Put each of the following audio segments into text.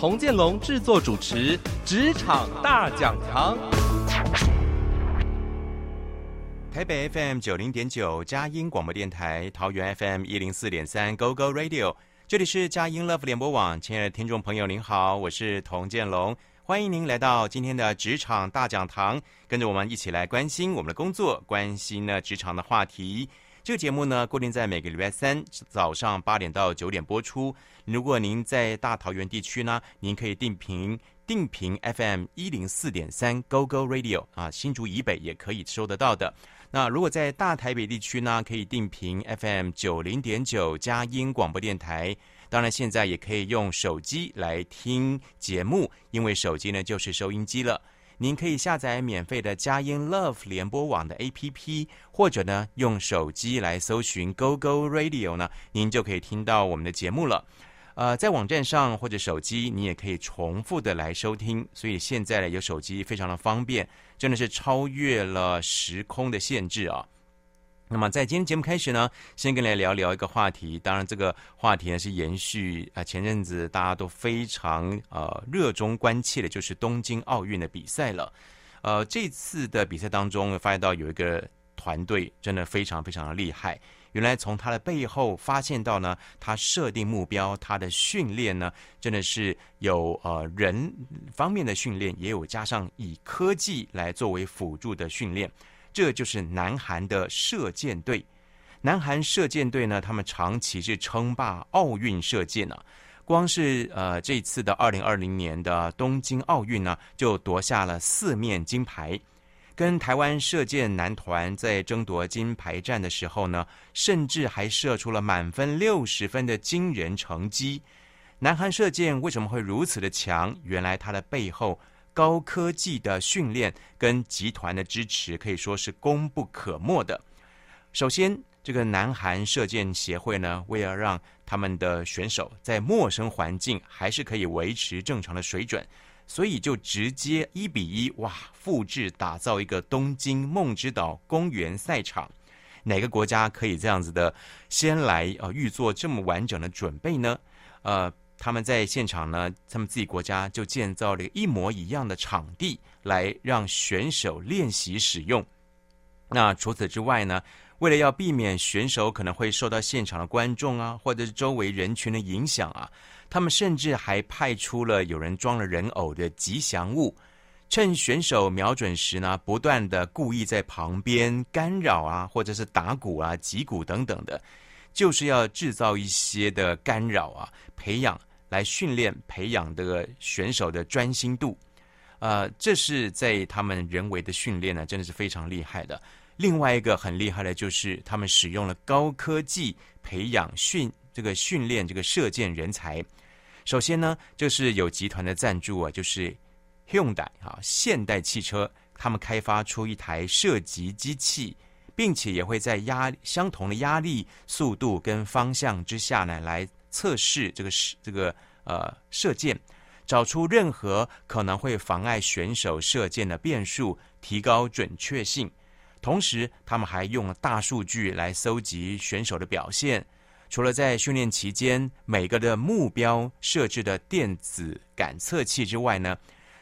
童建龙制作主持《职场大讲堂》。台北 FM 九零点九佳音广播电台，桃园 FM 一零四点三 Go Go Radio，这里是佳音 Love 联播网。亲爱的听众朋友，您好，我是童建龙，欢迎您来到今天的职场大讲堂，跟着我们一起来关心我们的工作，关心呢职场的话题。这个节目呢，固定在每个礼拜三早上八点到九点播出。如果您在大桃园地区呢，您可以定频定频 FM 一零四点三 Go Go Radio 啊，新竹以北也可以收得到的。那如果在大台北地区呢，可以定频 FM 九零点九佳音广播电台。当然，现在也可以用手机来听节目，因为手机呢就是收音机了。您可以下载免费的佳音 Love 联播网的 APP，或者呢用手机来搜寻 Go Go Radio 呢，您就可以听到我们的节目了。呃，在网站上或者手机，你也可以重复的来收听。所以现在呢，有手机非常的方便，真的是超越了时空的限制啊。那么在今天节目开始呢，先跟大家聊聊一个话题。当然，这个话题呢是延续啊前阵子大家都非常呃热衷关切的，就是东京奥运的比赛了。呃，这次的比赛当中，发现到有一个团队真的非常非常的厉害。原来从他的背后发现到呢，他设定目标，他的训练呢，真的是有呃人方面的训练，也有加上以科技来作为辅助的训练。这就是南韩的射箭队。南韩射箭队呢，他们长期是称霸奥运射箭呢、啊。光是呃这次的二零二零年的东京奥运呢，就夺下了四面金牌。跟台湾射箭男团在争夺金牌战的时候呢，甚至还射出了满分六十分的惊人成绩。南韩射箭为什么会如此的强？原来它的背后。高科技的训练跟集团的支持可以说是功不可没的。首先，这个南韩射箭协会呢，为了让他们的选手在陌生环境还是可以维持正常的水准，所以就直接一比一哇复制打造一个东京梦之岛公园赛场。哪个国家可以这样子的先来呃预做这么完整的准备呢？呃。他们在现场呢，他们自己国家就建造了一模一样的场地，来让选手练习使用。那除此之外呢，为了要避免选手可能会受到现场的观众啊，或者是周围人群的影响啊，他们甚至还派出了有人装了人偶的吉祥物，趁选手瞄准时呢，不断的故意在旁边干扰啊，或者是打鼓啊、击鼓等等的，就是要制造一些的干扰啊，培养。来训练、培养的选手的专心度，呃，这是在他们人为的训练呢，真的是非常厉害的。另外一个很厉害的就是他们使用了高科技培养训这个训练这个射箭人才。首先呢，就是有集团的赞助啊，就是 Hyundai 啊，现代汽车，他们开发出一台射击机器，并且也会在压相同的压力、速度跟方向之下呢来。测试这个是这个呃射箭，找出任何可能会妨碍选手射箭的变数，提高准确性。同时，他们还用了大数据来搜集选手的表现。除了在训练期间每个的目标设置的电子感测器之外呢，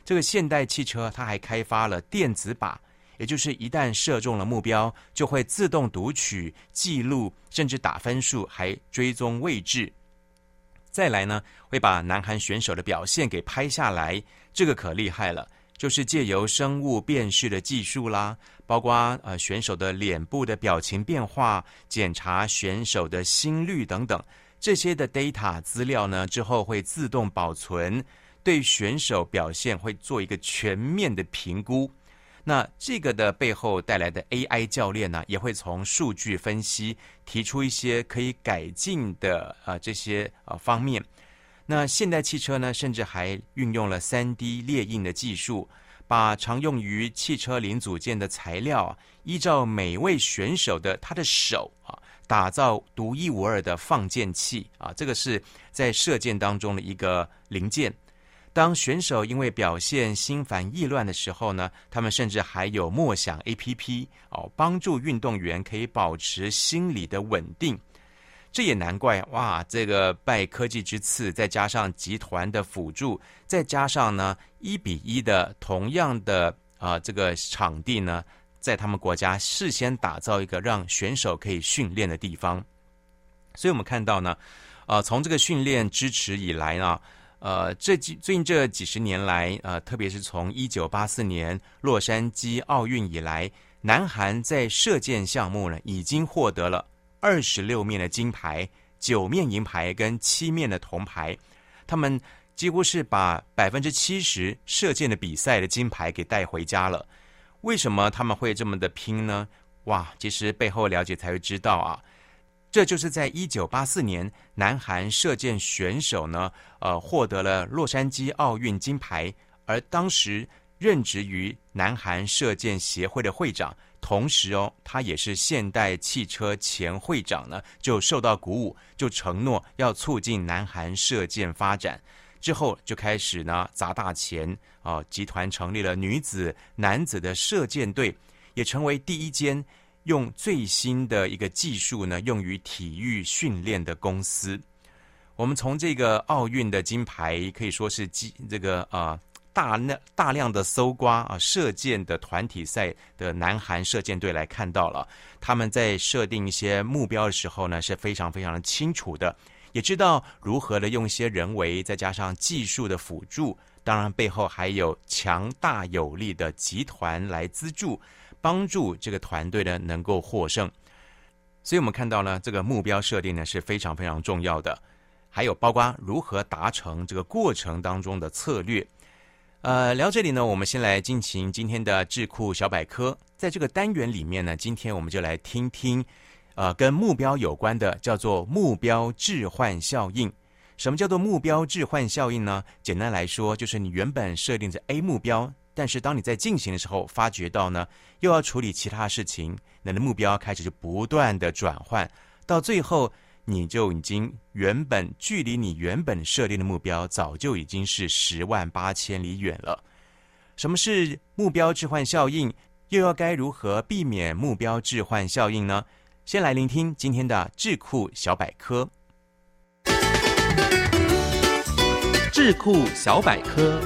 这个现代汽车它还开发了电子靶，也就是一旦射中了目标，就会自动读取、记录，甚至打分数，还追踪位置。再来呢，会把南韩选手的表现给拍下来，这个可厉害了。就是借由生物辨识的技术啦，包括呃选手的脸部的表情变化，检查选手的心率等等，这些的 data 资料呢，之后会自动保存，对选手表现会做一个全面的评估。那这个的背后带来的 AI 教练呢，也会从数据分析提出一些可以改进的啊、这些啊、呃、方面。那现代汽车呢，甚至还运用了 3D 列印的技术，把常用于汽车零组件的材料，依照每位选手的他的手啊，打造独一无二的放箭器啊，这个是在射箭当中的一个零件。当选手因为表现心烦意乱的时候呢，他们甚至还有默想 APP 哦，帮助运动员可以保持心理的稳定。这也难怪哇！这个拜科技之赐，再加上集团的辅助，再加上呢一比一的同样的啊、这个场地呢，在他们国家事先打造一个让选手可以训练的地方。所以我们看到呢，呃，从这个训练支持以来呢，呃，这几最近这几十年来，呃，特别是从一九八四年洛杉矶奥运以来，南韩在射箭项目呢已经获得了。二十六面的金牌，九面银牌跟七面的铜牌，他们几乎是把百分之七十射箭的比赛的金牌给带回家了。为什么他们会这么的拼呢？哇，其实背后了解才会知道啊。这就是在一九八四年，南韩射箭选手呢，呃，获得了洛杉矶奥运金牌，而当时任职于南韩射箭协会的会长。同时哦，他也是现代汽车前会长呢，就受到鼓舞，就承诺要促进南韩射箭发展。之后就开始呢砸大钱啊，集团成立了女子、男子的射箭队，也成为第一间用最新的一个技术呢用于体育训练的公司。我们从这个奥运的金牌可以说是基这个啊。大量大量的搜刮啊，射箭的团体赛的南韩射箭队来看到了，他们在设定一些目标的时候呢，是非常非常的清楚的，也知道如何的用一些人为再加上技术的辅助，当然背后还有强大有力的集团来资助，帮助这个团队呢能够获胜。所以我们看到呢，这个目标设定呢是非常非常重要的，还有包括如何达成这个过程当中的策略。呃，聊这里呢，我们先来进行今天的智库小百科。在这个单元里面呢，今天我们就来听听，呃，跟目标有关的，叫做目标置换效应。什么叫做目标置换效应呢？简单来说，就是你原本设定着 A 目标，但是当你在进行的时候，发觉到呢，又要处理其他事情，你的目标开始就不断的转换，到最后。你就已经原本距离你原本设定的目标，早就已经是十万八千里远了。什么是目标置换效应？又要该如何避免目标置换效应呢？先来聆听今天的智库小百科。智库小百科。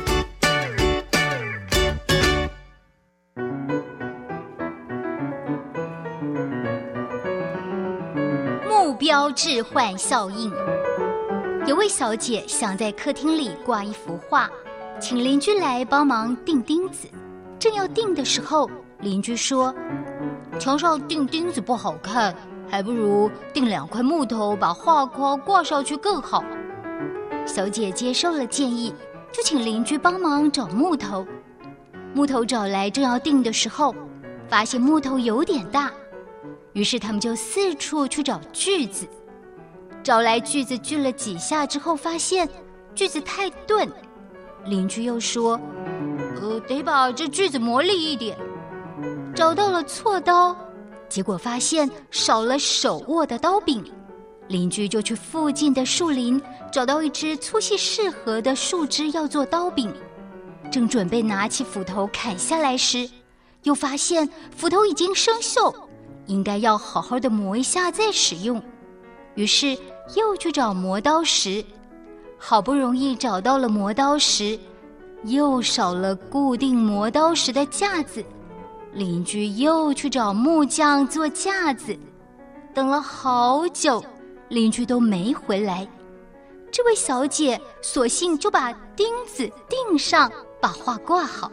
标志换效应。有位小姐想在客厅里挂一幅画，请邻居来帮忙钉钉子。正要钉的时候，邻居说：“墙上钉钉子不好看，还不如钉两块木头把画框挂上去更好。”小姐接受了建议，就请邻居帮忙找木头。木头找来，正要钉的时候，发现木头有点大。于是他们就四处去找锯子，找来锯子锯了几下之后，发现锯子太钝。邻居又说：“呃，得把这锯子磨利一点。”找到了锉刀，结果发现少了手握的刀柄。邻居就去附近的树林找到一支粗细适合的树枝要做刀柄，正准备拿起斧头砍下来时，又发现斧头已经生锈。应该要好好的磨一下再使用，于是又去找磨刀石，好不容易找到了磨刀石，又少了固定磨刀石的架子，邻居又去找木匠做架子，等了好久，邻居都没回来，这位小姐索性就把钉子钉上，把画挂好。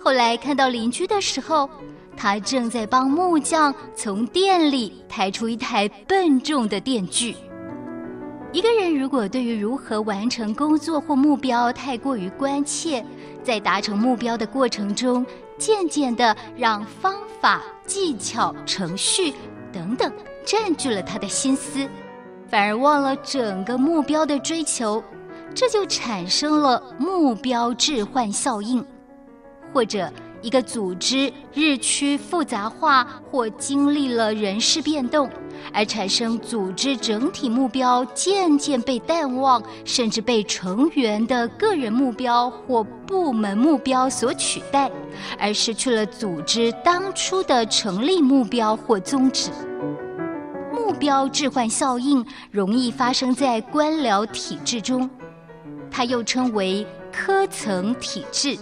后来看到邻居的时候。他正在帮木匠从店里抬出一台笨重的电锯。一个人如果对于如何完成工作或目标太过于关切，在达成目标的过程中，渐渐地让方法、技巧、程序等等占据了他的心思，反而忘了整个目标的追求，这就产生了目标置换效应。或者一个组织日趋复杂化或经历了人事变动，而产生组织整体目标渐渐被淡忘，甚至被成员的个人目标或部门目标所取代，而失去了组织当初的成立目标或宗旨。目标置换效应容易发生在官僚体制中，它又称为科层体制。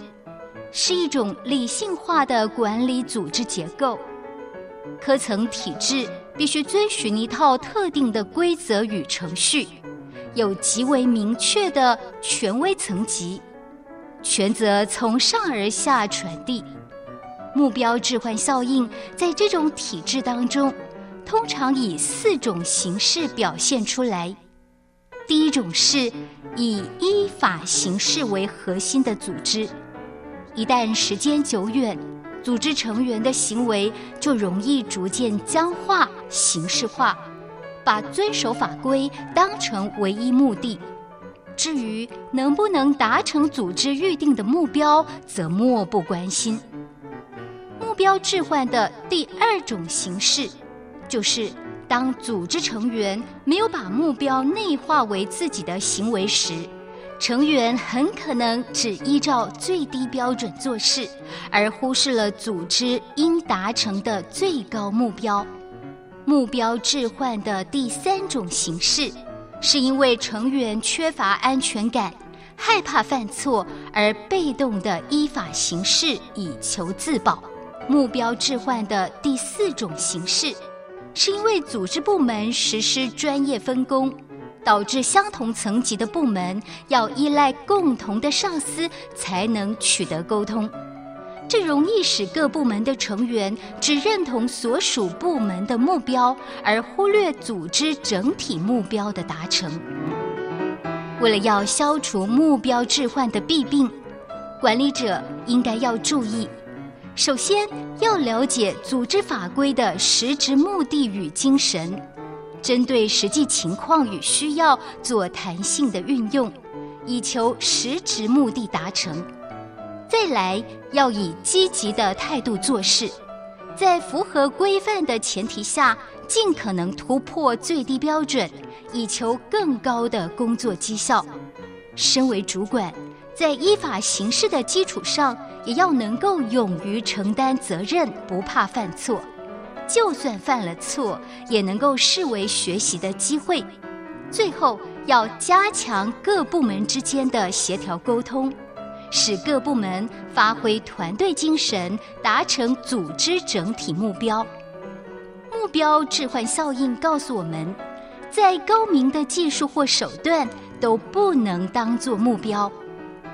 是一种理性化的管理组织结构。科层体制必须遵循一套特定的规则与程序，有极为明确的权威层级，权责从上而下传递。目标置换效应在这种体制当中，通常以四种形式表现出来。第一种是以依法行事为核心的组织。一旦时间久远，组织成员的行为就容易逐渐僵化、形式化，把遵守法规当成唯一目的。至于能不能达成组织预定的目标，则漠不关心。目标置换的第二种形式，就是当组织成员没有把目标内化为自己的行为时。成员很可能只依照最低标准做事，而忽视了组织应达成的最高目标。目标置换的第三种形式，是因为成员缺乏安全感，害怕犯错而被动地依法行事以求自保。目标置换的第四种形式，是因为组织部门实施专业分工。导致相同层级的部门要依赖共同的上司才能取得沟通，这容易使各部门的成员只认同所属部门的目标，而忽略组织整体目标的达成。为了要消除目标置换的弊病，管理者应该要注意：首先要了解组织法规的实质目的与精神。针对实际情况与需要做弹性的运用，以求实质目的达成。再来，要以积极的态度做事，在符合规范的前提下，尽可能突破最低标准，以求更高的工作绩效。身为主管，在依法行事的基础上，也要能够勇于承担责任，不怕犯错。就算犯了错，也能够视为学习的机会。最后，要加强各部门之间的协调沟通，使各部门发挥团队精神，达成组织整体目标。目标置换效应告诉我们，再高明的技术或手段都不能当作目标。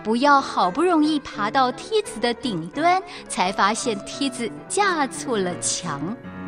不要好不容易爬到梯子的顶端，才发现梯子架错了墙。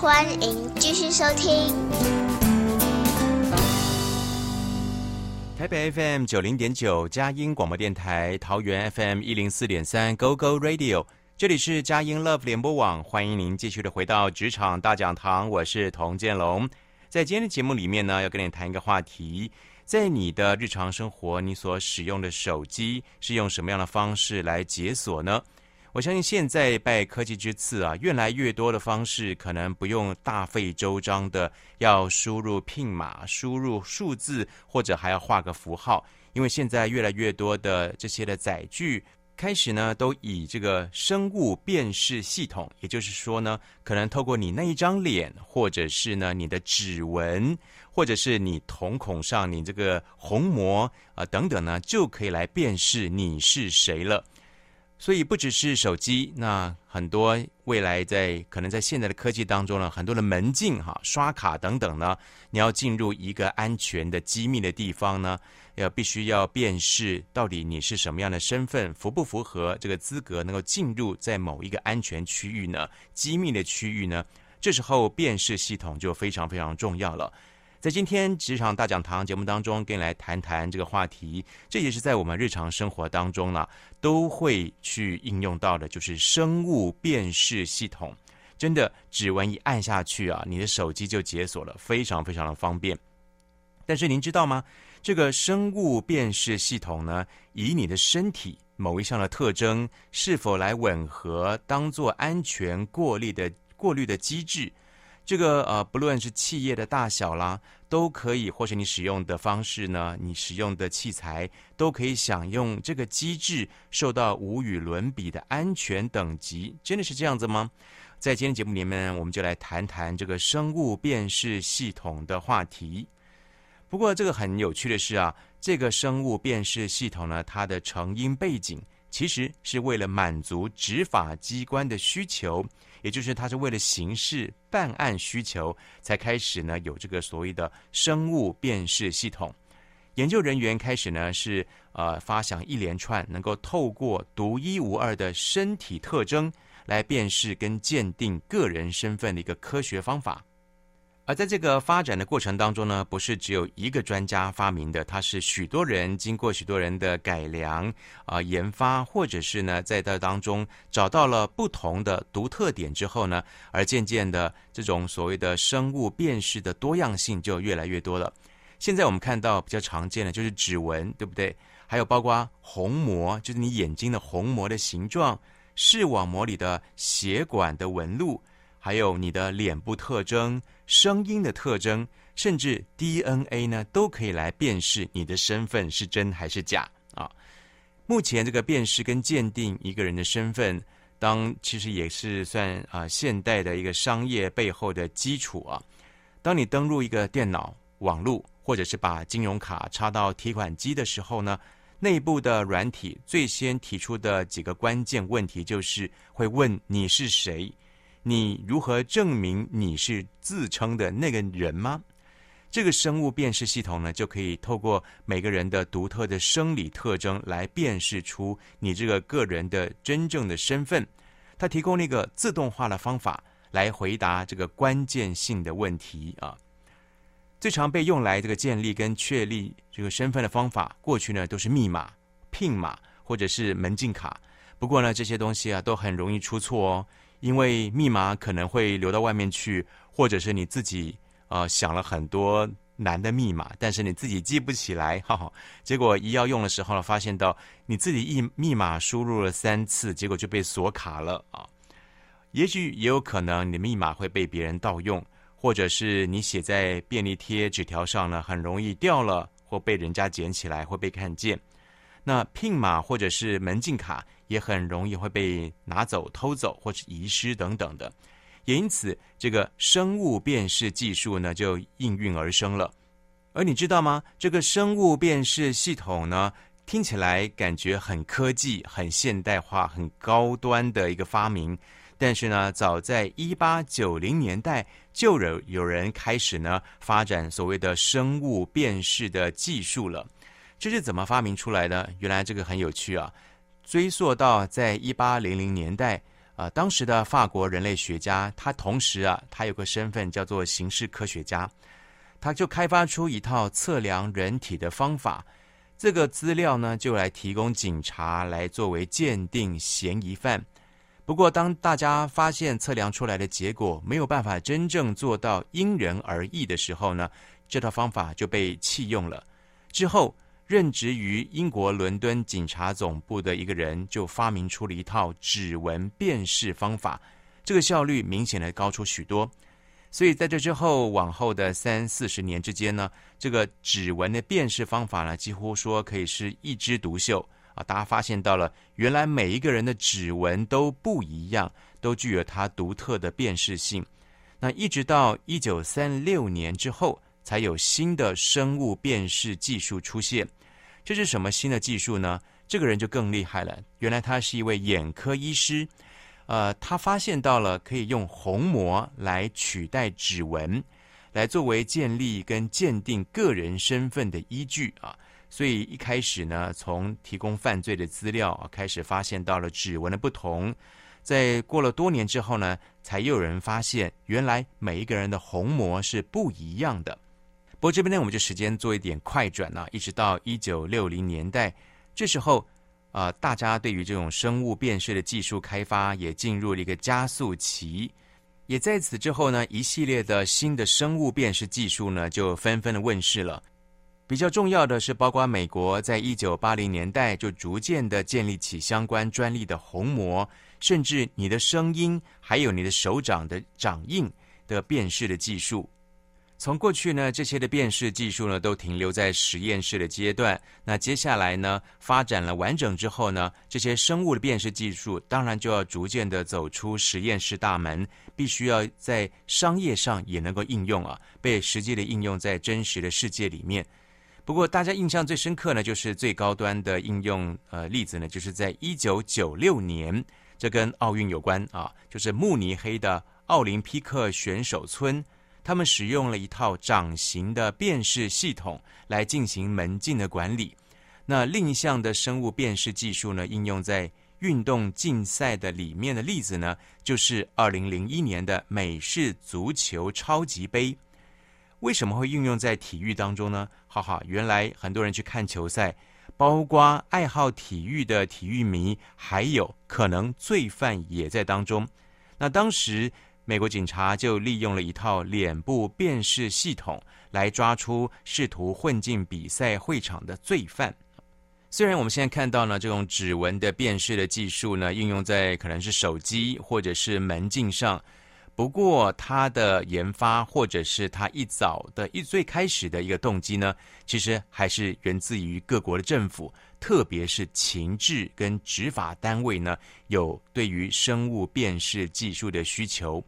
欢迎继续收听台北 FM 九零点九佳音广播电台，桃园 FM 一零四点三 Go Go Radio，这里是佳音 Love 联播网，欢迎您继续的回到职场大讲堂，我是童建龙。在今天的节目里面呢，要跟你谈一个话题，在你的日常生活，你所使用的手机是用什么样的方式来解锁呢？我相信现在拜科技之赐啊，越来越多的方式可能不用大费周章的要输入聘码、输入数字，或者还要画个符号，因为现在越来越多的这些的载具开始呢，都以这个生物辨识系统，也就是说呢，可能透过你那一张脸，或者是呢你的指纹，或者是你瞳孔上你这个虹膜啊、等等呢，就可以来辨识你是谁了。所以不只是手机，那很多未来在可能在现在的科技当中呢，很多的门禁哈、刷卡等等呢，你要进入一个安全的机密的地方呢，要必须要辨识到底你是什么样的身份，符不符合这个资格，能够进入在某一个安全区域呢？机密的区域呢？这时候辨识系统就非常非常重要了。在今天职场大讲堂节目当中，跟你来谈谈这个话题，这也是在我们日常生活当中呢，都会去应用到的，就是生物辨识系统。真的，指纹一按下去啊，你的手机就解锁了，非常非常的方便。但是您知道吗？这个生物辨识系统呢，以你的身体某一项的特征是否来吻合，当做安全过滤的过滤的机制。这个呃，不论是企业的大小啦，都可以，或是你使用的方式呢，你使用的器材都可以享用这个机制受到无与伦比的安全等级，真的是这样子吗？在今天节目里面，我们就来谈谈这个生物辨识系统的话题。不过，这个很有趣的是啊，这个生物辨识系统呢，它的成因背景其实是为了满足执法机关的需求。也就是他是为了刑事办案需求，才开始呢有这个所谓的生物辨识系统。研究人员开始呢是呃发想一连串能够透过独一无二的身体特征来辨识跟鉴定个人身份的一个科学方法。而在这个发展的过程当中呢，不是只有一个专家发明的，它是许多人经过许多人的改良啊、研发，或者是呢在这当中找到了不同的独特点之后呢，而渐渐的这种所谓的生物辨识的多样性就越来越多了。现在我们看到比较常见的就是指纹，对不对？还有包括虹膜，就是你眼睛的虹膜的形状，视网膜里的血管的纹路。还有你的脸部特征、声音的特征，甚至 DNA 呢，都可以来辨识你的身份是真还是假啊。目前这个辨识跟鉴定一个人的身份，当其实也是算啊现代的一个商业背后的基础啊。当你登入一个电脑网络，或者是把金融卡插到提款机的时候呢，内部的软体最先提出的几个关键问题，就是会问你是谁。你如何证明你是自称的那个人吗？这个生物辨识系统呢，就可以透过每个人的独特的生理特征来辨识出你这个个人的真正的身份。它提供了一个自动化的方法来回答这个关键性的问题啊。最常被用来这个建立跟确立这个身份的方法，过去呢都是密码、PIN 码或者是门禁卡。不过呢，这些东西啊都很容易出错哦。因为密码可能会流到外面去，或者是你自己呃想了很多难的密码，但是你自己记不起来，哈哈，结果一要用的时候呢，发现到你自己一密码输入了三次，结果就被锁卡了啊。也许也有可能你的密码会被别人盗用，或者是你写在便利贴纸条上呢，很容易掉了或被人家捡起来会被看见。那 PIN 码或者是门禁卡。也很容易会被拿走、偷走或是遗失等等的，也因此这个生物辨识技术呢就应运而生了。而你知道吗？这个生物辨识系统呢，听起来感觉很科技、很现代化、很高端的一个发明，但是呢，早在一八九零年代就有有人开始呢发展所谓的生物辨识的技术了。这是怎么发明出来的？原来这个很有趣啊。追溯到在一八零零年代，啊、呃，当时的法国人类学家，他同时啊，他有个身份叫做刑事科学家，他就开发出一套测量人体的方法。这个资料呢，就来提供警察来作为鉴定嫌疑犯。不过，当大家发现测量出来的结果没有办法真正做到因人而异的时候呢，这套方法就被弃用了。之后。任职于英国伦敦警察总部的一个人，就发明出了一套指纹辨识方法，这个效率明显的高出许多。所以在这之后，往后的三四十年之间呢，这个指纹的辨识方法呢，几乎说可以是一枝独秀啊！大家发现到了，原来每一个人的指纹都不一样，都具有它独特的辨识性。那一直到一九三六年之后，才有新的生物辨识技术出现。这是什么新的技术呢？这个人就更厉害了，原来他是一位眼科医师，呃，他发现到了可以用虹膜来取代指纹，来作为建立跟鉴定个人身份的依据啊。所以一开始呢，从提供犯罪的资料啊开始，发现到了指纹的不同。在过了多年之后呢，才又有人发现，原来每一个人的虹膜是不一样的。不过这边呢，我们就时间做一点快转呢，一直到一九六零年代，这时候啊、大家对于这种生物辨识的技术开发也进入了一个加速期。也在此之后呢，一系列的新的生物辨识技术呢，就纷纷的问世了。比较重要的是，包括美国在一九八零年代就逐渐的建立起相关专利的虹膜，甚至你的声音，还有你的手掌的掌印的辨识的技术。从过去呢，这些的辨识技术呢，都停留在实验室的阶段。那接下来呢，发展了完整之后呢，这些生物的辨识技术，当然就要逐渐的走出实验室大门，必须要在商业上也能够应用啊，被实际的应用在真实的世界里面。不过，大家印象最深刻呢，就是最高端的应用呃例子呢，就是在一九九六年，这跟奥运有关啊，就是慕尼黑的奥林匹克选手村，他们使用了一套掌型的辨识系统来进行门禁的管理。那另一项的生物辨识技术呢，应用在运动竞赛的里面的例子呢，就是二零零一年的美式足球超级杯。为什么会运用在体育当中呢？哈哈，原来很多人去看球赛，包括爱好体育的体育迷，还有可能罪犯也在当中。那当时美国警察就利用了一套脸部辨识系统来抓出试图混进比赛会场的罪犯。虽然我们现在看到呢，这种指纹的辨识的技术呢，应用在可能是手机或者是门禁上。不过，它的研发或者是它一早的一最开始的一个动机呢，其实还是源自于各国的政府，特别是情治跟执法单位呢，有对于生物辨识技术的需求。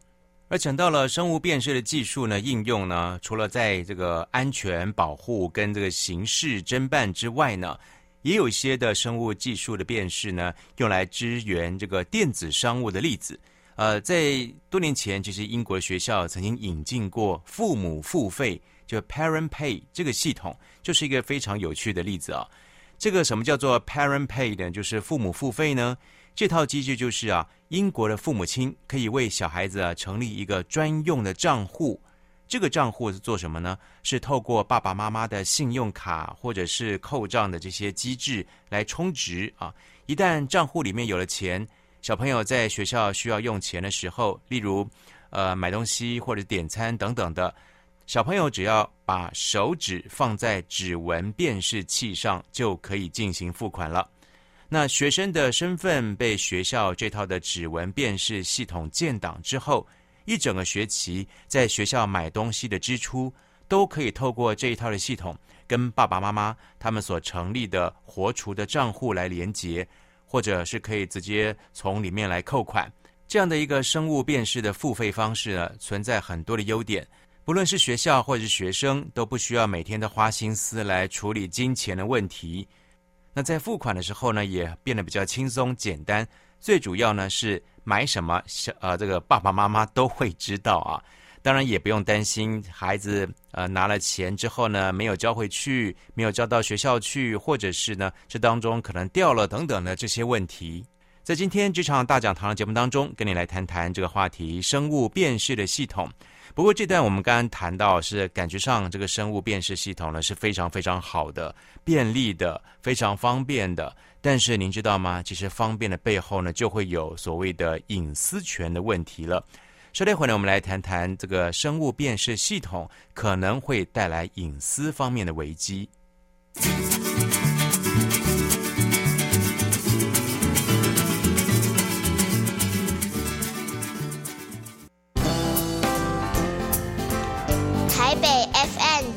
而讲到了生物辨识的技术呢，应用呢，除了在这个安全保护跟这个刑事侦办之外呢，也有一些的生物技术的辨识呢，用来支援这个电子商务的例子。呃，在多年前，其实英国学校曾经引进过父母付费，就 Parent Pay 这个系统，就是一个非常有趣的例子啊。这个什么叫做 Parent Pay 呢？就是父母付费呢？这套机制就是啊，英国的父母亲可以为小孩子啊成立一个专用的账户。这个账户是做什么呢？是透过爸爸妈妈的信用卡或者是扣账的这些机制来充值啊。一旦账户里面有了钱。小朋友在学校需要用钱的时候，例如，呃，买东西或者点餐等等的，小朋友只要把手指放在指纹辨识器上，就可以进行付款了。那学生的身份被学校这套的指纹辨识系统建档之后，一整个学期在学校买东西的支出，都可以透过这一套的系统，跟爸爸妈妈他们所成立的活储的账户来连接。或者是可以直接从里面来扣款，这样的一个生物辨识的付费方式呢，存在很多的优点。不论是学校或者是学生，都不需要每天的花心思来处理金钱的问题。那在付款的时候呢，也变得比较轻松简单。最主要呢是买什么，小呃这个爸爸妈妈都会知道啊。当然也不用担心孩子呃拿了钱之后呢，没有交回去，没有交到学校去，或者是呢这当中可能掉了等等的这些问题。在今天这场大讲堂的节目当中，跟你来谈谈这个话题：生物辨识的系统。不过这段我们刚刚谈到是感觉上这个生物辨识系统呢是非常非常好的、便利的、非常方便的。但是您知道吗？其实方便的背后呢，就会有所谓的隐私权的问题了。稍待会呢，我们来谈谈这个生物辨识系统可能会带来隐私方面的危机。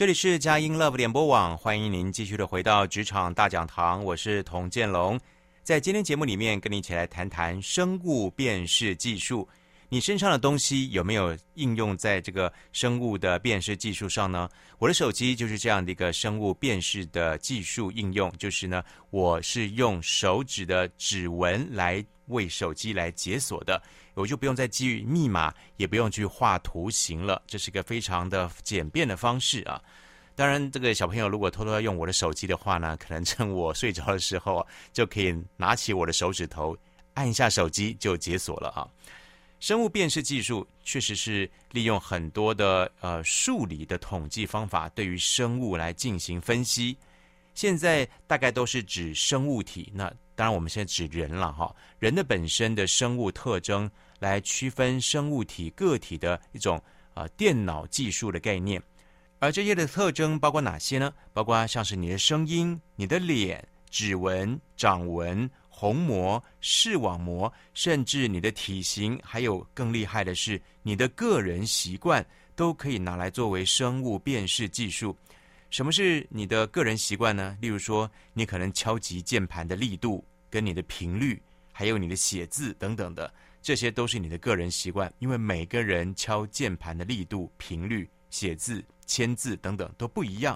这里是佳音 Love 联播网，欢迎您继续的回到职场大讲堂，我是童建龙，在今天节目里面跟你一起来谈谈生物辨识技术。你身上的东西有没有应用在这个生物的辨识技术上呢？我的手机就是这样的一个生物辨识的技术应用，就是呢，我是用手指的指纹来为手机来解锁的，我就不用再基于密码，也不用去画图形了，这是一个非常的简便的方式啊。当然，这个小朋友如果偷偷要用我的手机的话呢，可能趁我睡着的时候，就可以拿起我的手指头，按一下手机就解锁了啊。生物辨识技术确实是利用很多的呃数理的统计方法，对于生物来进行分析。现在大概都是指生物体，那当然我们现在指人了哈，人的本身的生物特征来区分生物体个体的一种啊、电脑技术的概念。而这些的特征包括哪些呢？包括像是你的声音、你的脸、指纹、掌纹。虹膜、视网膜，甚至你的体型，还有更厉害的是你的个人习惯，都可以拿来作为生物辨识技术。什么是你的个人习惯呢？例如说，你可能敲击键盘的力度、跟你的频率，还有你的写字等等的，这些都是你的个人习惯。因为每个人敲键盘的力度、频率、写字、签字等等都不一样，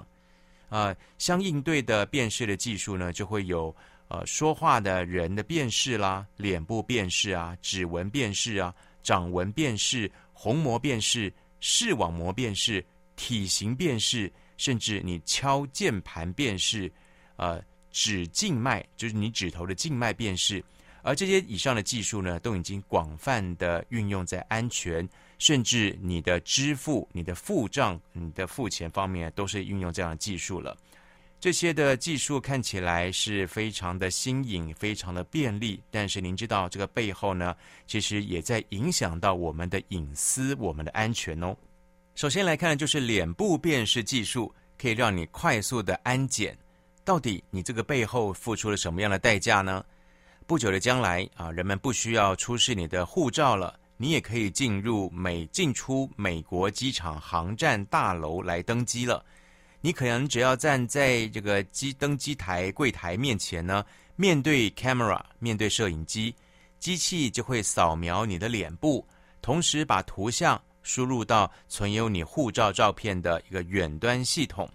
啊、呃，相应对的辨识的技术呢，就会有。呃，说话的人的辨识啦，脸部辨识啊，指纹辨识啊，掌纹辨识，虹膜辨识，视网膜辨识，体型辨识，甚至你敲键盘辨识，呃，指静脉就是你指头的静脉辨识，而这些以上的技术呢，都已经广泛的运用在安全，甚至你的支付、你的付账、你的付钱方面，都是运用这样的技术了。这些的技术看起来是非常的新颖，非常的便利，但是您知道这个背后呢，其实也在影响到我们的隐私、我们的安全哦。首先来看，就是脸部辨识技术可以让你快速的安检，到底你这个背后付出了什么样的代价呢？不久的将来啊，人们不需要出示你的护照了，你也可以进入美进出美国机场航站大楼来登机了。你可能只要站在这个机登机台柜台面前呢，面对 camera，面对摄影机，机器就会扫描你的脸部，同时把图像输入到存有你护照照片的一个远端系统。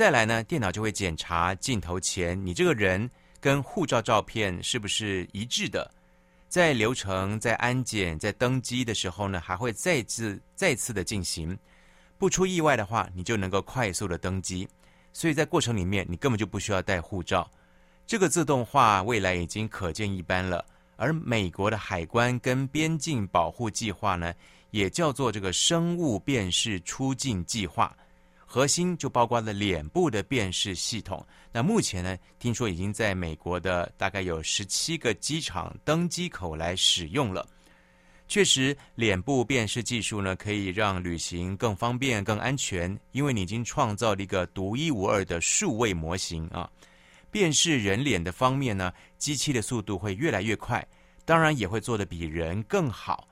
再来呢，电脑就会检查镜头前你这个人跟护照照片是不是一致的。在流程在安检在登机的时候呢，还会再次再次的进行。不出意外的话，你就能够快速的登机，所以在过程里面，你根本就不需要带护照。这个自动化未来已经可见一斑了。而美国的海关跟边境保护计划呢，也叫做这个生物辨识出境计划，核心就包括了脸部的辨识系统。那目前呢，听说已经在美国的大概有十七个机场登机口来使用了。确实，脸部辨识技术呢，可以让旅行更方便、更安全，因为你已经创造了一个独一无二的数位模型啊。辨识人脸的方面呢，机器的速度会越来越快，当然也会做得比人更好。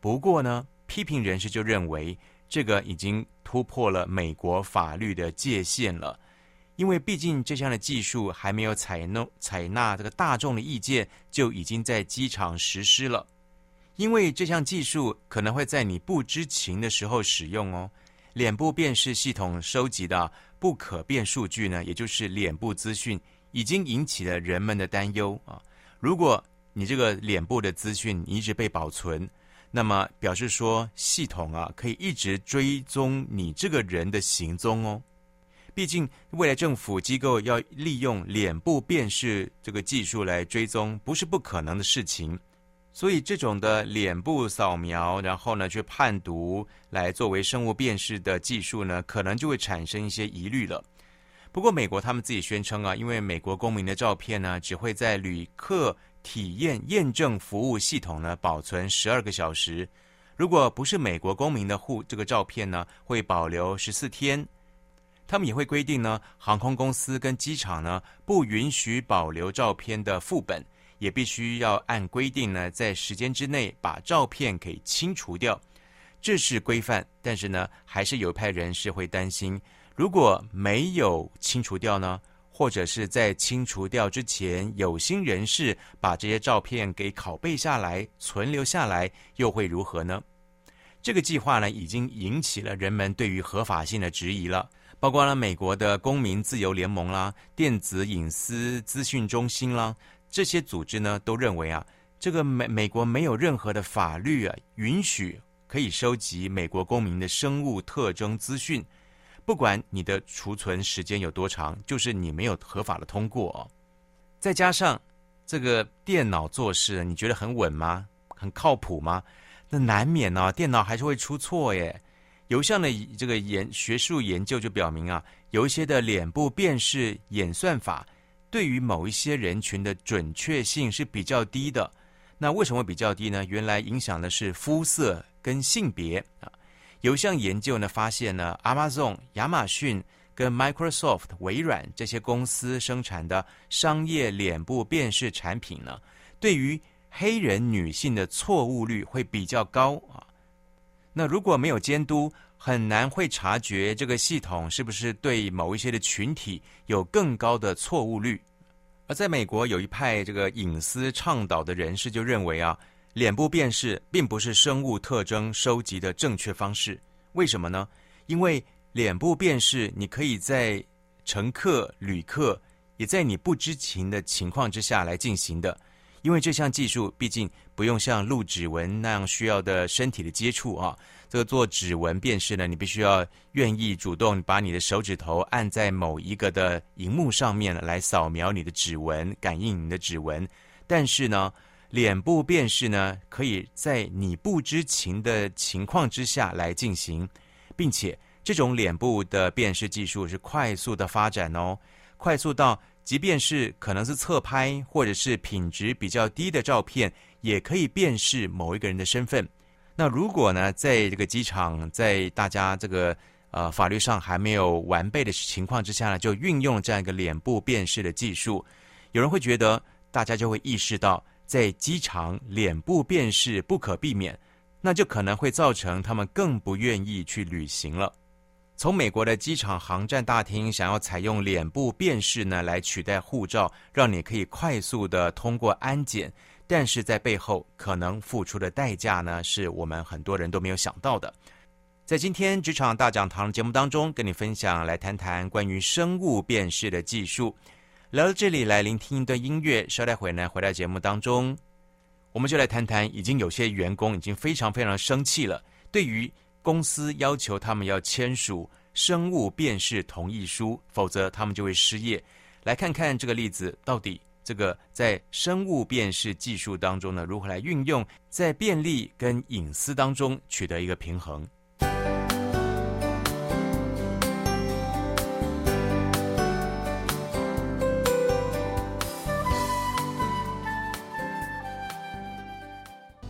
不过呢，批评人士就认为，这个已经突破了美国法律的界限了，因为毕竟这项的技术还没有采纳采纳这个大众的意见，就已经在机场实施了。因为这项技术可能会在你不知情的时候使用哦。脸部辨识系统收集的不可辨数据呢，也就是脸部资讯，已经引起了人们的担忧啊。如果你这个脸部的资讯一直被保存，那么表示说系统啊可以一直追踪你这个人的行踪哦。毕竟未来政府机构要利用脸部辨识这个技术来追踪，不是不可能的事情。所以这种的脸部扫描，然后呢去判读，来作为生物辨识的技术呢，可能就会产生一些疑虑了。不过美国他们自己宣称啊，因为美国公民的照片呢，只会在旅客体验验证服务系统呢保存十二个小时，如果不是美国公民的护这个照片呢，会保留十四天。他们也会规定呢，航空公司跟机场呢不允许保留照片的副本，也必须要按规定呢，在时间之内把照片给清除掉。这是规范，但是呢，还是有一派人士会担心，如果没有清除掉呢，或者是在清除掉之前，有心人士把这些照片给拷贝下来、存留下来，又会如何呢？这个计划呢，已经引起了人们对于合法性的质疑了。包括了美国的公民自由联盟啦、电子隐私资讯中心啦，这些组织呢，都认为啊，这个美美国没有任何的法律啊，允许可以收集美国公民的生物特征资讯，不管你的储存时间有多长，就是你没有合法的通过哦。再加上这个电脑做事，你觉得很稳吗？很靠谱吗？那难免呢、电脑还是会出错耶。有一项的这个研学术研究就表明啊，有一些的脸部辨识演算法对于某一些人群的准确性是比较低的。那为什么会比较低呢？原来影响的是肤色跟性别啊。有一项研究呢发现呢，Amazon、亚马逊跟 Microsoft、微软这些公司生产的商业脸部辨识产品呢，对于黑人女性的错误率会比较高啊。那如果没有监督，很难会察觉这个系统是不是对某一些的群体有更高的错误率。而在美国，有一派这个隐私倡导的人士就认为啊，脸部辨识并不是生物特征收集的正确方式。为什么呢？因为脸部辨识，你可以在乘客、旅客也在你不知情的情况之下来进行的。因为这项技术毕竟不用像录指纹那样需要的身体的接触啊，这个做指纹辨识呢，你必须要愿意主动把你的手指头按在某一个的荧幕上面来扫描你的指纹，感应你的指纹。但是呢，脸部辨识呢，可以在你不知情的情况之下来进行，并且这种脸部的辨识技术是快速的发展哦，快速到。即便是可能是侧拍或者是品质比较低的照片，也可以辨识某一个人的身份。那如果呢，在这个机场，在大家这个呃法律上还没有完备的情况之下呢，就运用这样一个脸部辨识的技术，有人会觉得，大家就会意识到，在机场脸部辨识不可避免，那就可能会造成他们更不愿意去旅行了。从美国的机场航站大厅想要采用脸部辨识呢，来取代护照，让你可以快速的通过安检，但是在背后可能付出的代价呢，是我们很多人都没有想到的。在今天职场大讲堂节目当中，跟你分享来谈谈关于生物辨识的技术。来到这里来聆听一段音乐，稍待会呢，回到节目当中，我们就来谈谈，已经有些员工已经非常非常生气了，对于。公司要求他们要签署生物辨识同意书，否则他们就会失业。来看看这个例子，到底这个在生物辨识技术当中呢，如何来运用，在便利跟隐私当中取得一个平衡。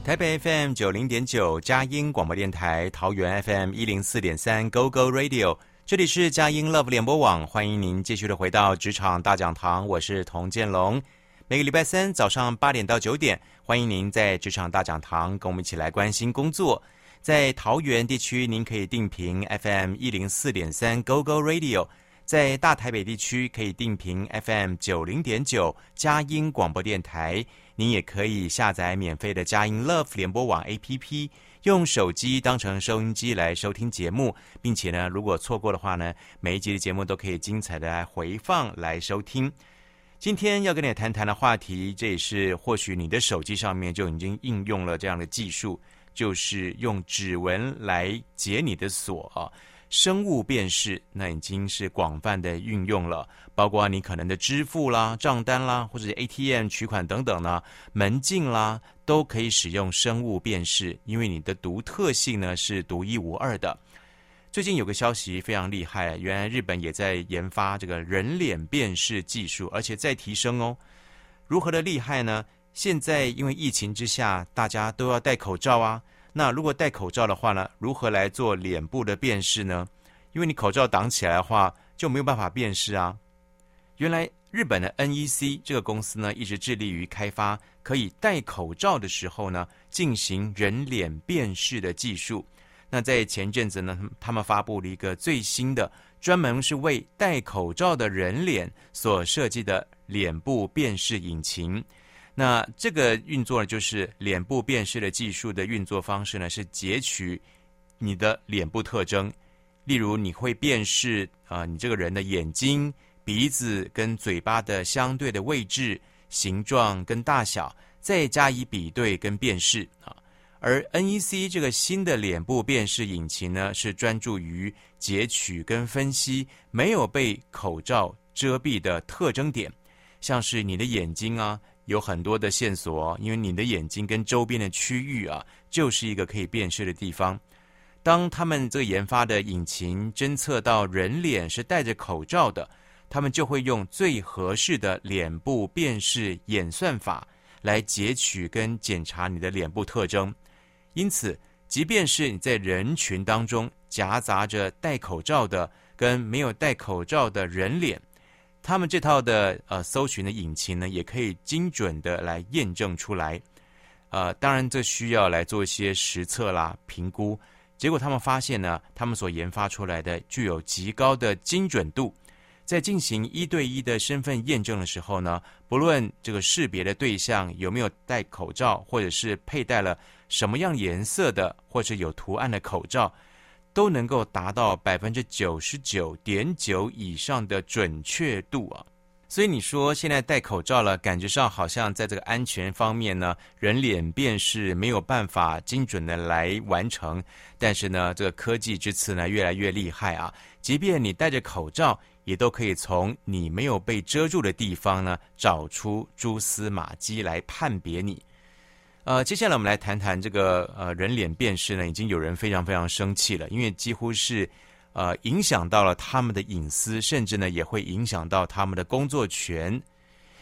台北 FM 九零点九佳音广播电台，桃园 FM 一零四点三 Go Go Radio，这里是佳音 Love 联播网，欢迎您继续的回到职场大讲堂，我是童建龙。每个礼拜三早上八点到九点，欢迎您在职场大讲堂跟我们一起来关心工作。在桃园地区，您可以定频 FM 一零四点三 Go Go Radio；在大台北地区，可以定频 FM 九零点九佳音广播电台。您也可以下载免费的佳音 Love 联播网 APP，用手机当成收音机来收听节目，并且呢，如果错过的话呢，每一集的节目都可以精彩的来回放来收听。今天要跟你谈谈的话题，这也是或许你的手机上面就已经应用了这样的技术，就是用指纹来解你的锁。生物辨识那已经是广泛的运用了，包括你可能的支付啦、账单啦，或者 ATM 取款等等呢，门禁啦，都可以使用生物辨识，因为你的独特性呢是独一无二的。最近有个消息非常厉害，原来日本也在研发这个人脸辨识技术，而且在提升哦。如何的厉害呢？现在因为疫情之下，大家都要戴口罩啊。那如果戴口罩的话呢，如何来做脸部的辨识呢？因为你口罩挡起来的话，就没有办法辨识啊。原来日本的 NEC 这个公司呢，一直致力于开发可以戴口罩的时候呢，进行人脸辨识的技术。那在前阵子呢，他们发布了一个最新的，专门是为戴口罩的人脸所设计的脸部辨识引擎。那这个运作呢，就是脸部辨识的技术的运作方式呢，是截取你的脸部特征，例如你会辨识啊、你这个人的眼睛。鼻子跟嘴巴的相对的位置、形状跟大小，再加以比对跟辨识啊。而 NEC 这个新的脸部辨识引擎呢，是专注于截取跟分析没有被口罩遮蔽的特征点，像是你的眼睛啊，有很多的线索，因为你的眼睛跟周边的区域啊，就是一个可以辨识的地方。当他们这个研发的引擎侦测到人脸是戴着口罩的。他们就会用最合适的脸部辨识演算法来截取跟检查你的脸部特征。因此，即便是你在人群当中夹杂着戴口罩的跟没有戴口罩的人脸，他们这套的呃搜寻的引擎呢，也可以精准的来验证出来。呃，当然这需要来做一些实测啦、评估。结果他们发现呢，他们所研发出来的具有极高的精准度。在进行一对一的身份验证的时候呢，不论这个识别的对象有没有戴口罩，或者是佩戴了什么样颜色的或者有图案的口罩，都能够达到百分之九十九点九以上的准确度啊！所以你说现在戴口罩了，感觉上好像在这个安全方面呢，人脸辨识没有办法精准的来完成。但是呢，这个科技之次呢，越来越厉害啊！即便你戴着口罩，也都可以从你没有被遮住的地方呢，找出蛛丝马迹来判别你。呃，接下来我们来谈谈这个呃人脸辨识呢，已经有人非常非常生气了，因为几乎是呃影响到了他们的隐私，甚至呢也会影响到他们的工作权。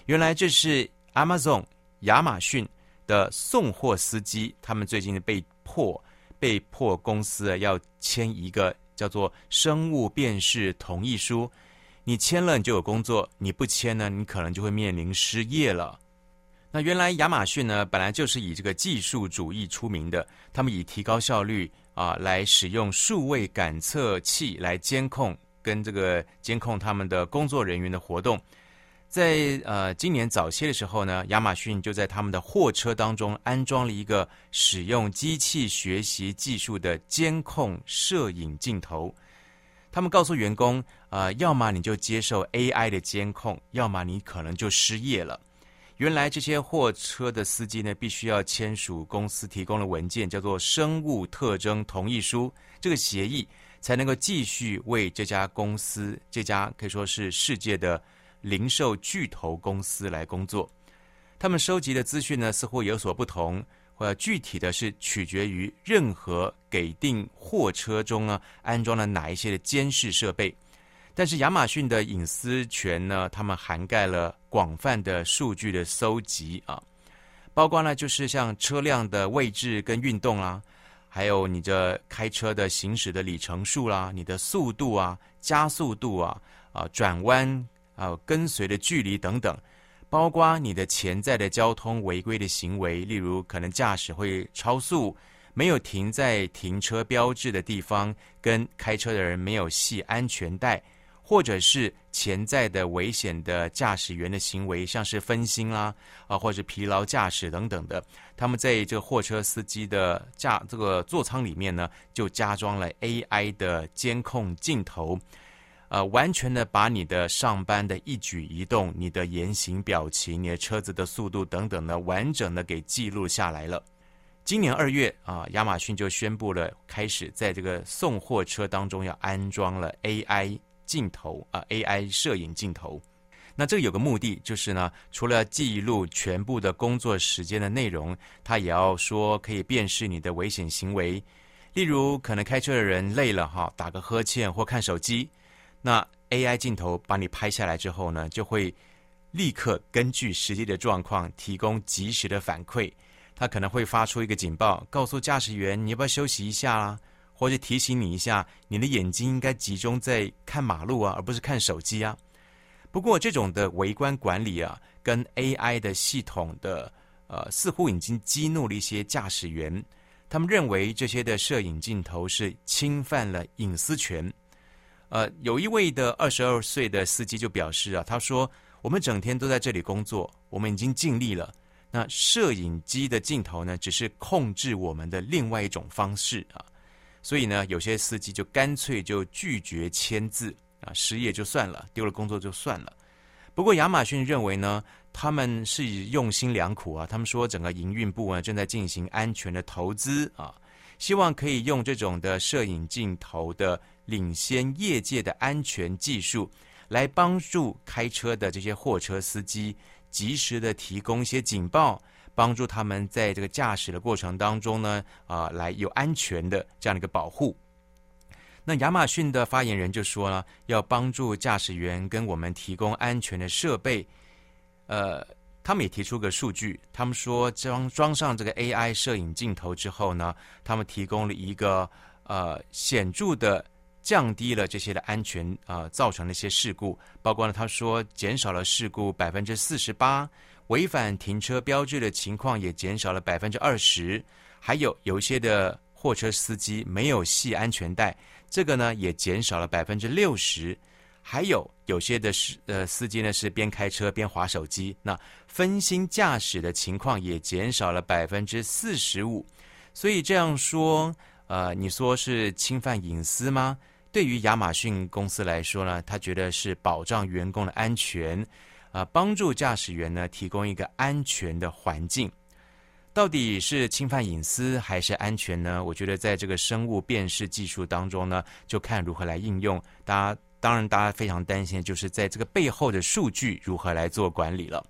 原来这是 Amazon 亚马逊的送货司机，他们最近被迫被迫公司要签一个叫做生物辨识同意书。你签了，你就有工作；你不签呢，你可能就会面临失业了。那原来亚马逊呢，本来就是以这个技术主义出名的，他们以提高效率啊，来使用数位感测器来监控跟这个监控他们的工作人员的活动。在呃今年早些的时候呢，亚马逊就在他们的货车当中安装了一个使用机器学习技术的监控摄影镜头。他们告诉员工，呃，要么你就接受 AI 的监控，要么你可能就失业了。原来这些货车的司机呢，必须要签署公司提供的文件，叫做生物特征同意书，这个协议才能够继续为这家公司，这家可以说是世界的零售巨头公司来工作。他们收集的资讯呢，似乎有所不同。或者具体的是取决于任何给定货车中呢安装了哪一些的监视设备，但是亚马逊的隐私权呢，他们涵盖了广泛的数据的搜集啊，包括呢就是像车辆的位置跟运动啦，还有你的开车的行驶的里程数啦，你的速度啊、加速度啊、啊转弯啊、跟随的距离等等。包括你的潜在的交通违规的行为，例如可能驾驶会超速，没有停在停车标志的地方，跟开车的人没有系安全带，或者是潜在的危险的驾驶员的行为，像是分心啦啊，或者是疲劳驾驶等等的，他们在这个货车司机的驾这个座舱里面呢，就加装了 AI 的监控镜头。呃，完全的把你的上班的一举一动、你的言行表情、你的车子的速度等等的，完整的给记录下来了。今年二月啊，亚马逊就宣布了，开始在这个送货车当中要安装了 AI 镜头啊，AI 摄影镜头。那这有个目的，就是呢，除了记录全部的工作时间的内容，它也要说可以辨识你的危险行为，例如可能开车的人累了哈，打个呵欠或看手机。那 AI 镜头把你拍下来之后呢，就会立刻根据实际的状况提供及时的反馈。它可能会发出一个警报，告诉驾驶员你要不要休息一下啦，或者提醒你一下，你的眼睛应该集中在看马路啊，而不是看手机啊。不过，这种的围观管理啊，跟 AI 的系统的呃，似乎已经激怒了一些驾驶员。他们认为这些的摄影镜头是侵犯了隐私权。呃，有一位的二十二岁的司机就表示啊，他说：“我们整天都在这里工作，我们已经尽力了。那摄影机的镜头呢，只是控制我们的另外一种方式啊。所以呢，有些司机就干脆就拒绝签字啊，失业就算了，丢了工作就算了。不过亚马逊认为呢，他们是用心良苦啊。他们说，整个营运部呢正在进行安全的投资啊，希望可以用这种的摄影镜头的。”领先业界的安全技术，来帮助开车的这些货车司机及时的提供一些警报，帮助他们在这个驾驶的过程当中呢，啊、来有安全的这样的一个保护。那亚马逊的发言人就说了，要帮助驾驶员跟我们提供安全的设备。呃，他们也提出个数据，他们说装装上这个 AI 摄影镜头之后呢，他们提供了一个呃显著的。降低了这些的安全啊、呃，造成的一些事故，包括呢，他说减少了事故百分之四十八，违反停车标志的情况也减少了百分之二十，还有有些的货车司机没有系安全带，这个呢也减少了百分之六十，还有有些的司呃司机呢是边开车边划手机，那分心驾驶的情况也减少了百分之四十五，所以这样说，呃，你说是侵犯隐私吗？对于亚马逊公司来说呢，他觉得是保障员工的安全，呃，帮助驾驶员呢提供一个安全的环境。到底是侵犯隐私还是安全呢？我觉得在这个生物辨识技术当中呢，就看如何来应用。大家当然，大家非常担心就是在这个背后的数据如何来做管理了。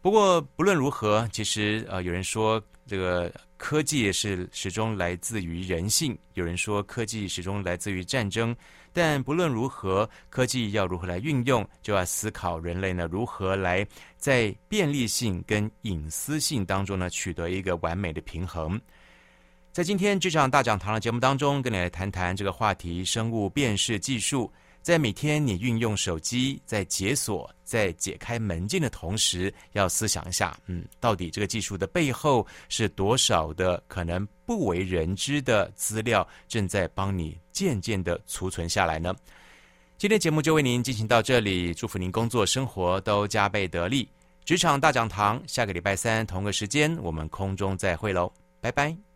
不过不论如何，其实呃，有人说这个。科技是始终来自于人性。有人说科技始终来自于战争，但不论如何，科技要如何来运用，就要思考人类呢如何来在便利性跟隐私性当中呢取得一个完美的平衡。在今天这场大讲堂的节目当中，跟你来谈谈这个话题：生物辨识技术。在每天你运用手机在解锁、在解开门禁的同时，要思想一下，嗯，到底这个技术的背后是多少的可能不为人知的资料正在帮你渐渐的储存下来呢？今天节目就为您进行到这里，祝福您工作生活都加倍得力。职场大讲堂，下个礼拜三同个时间我们空中再会喽，拜拜。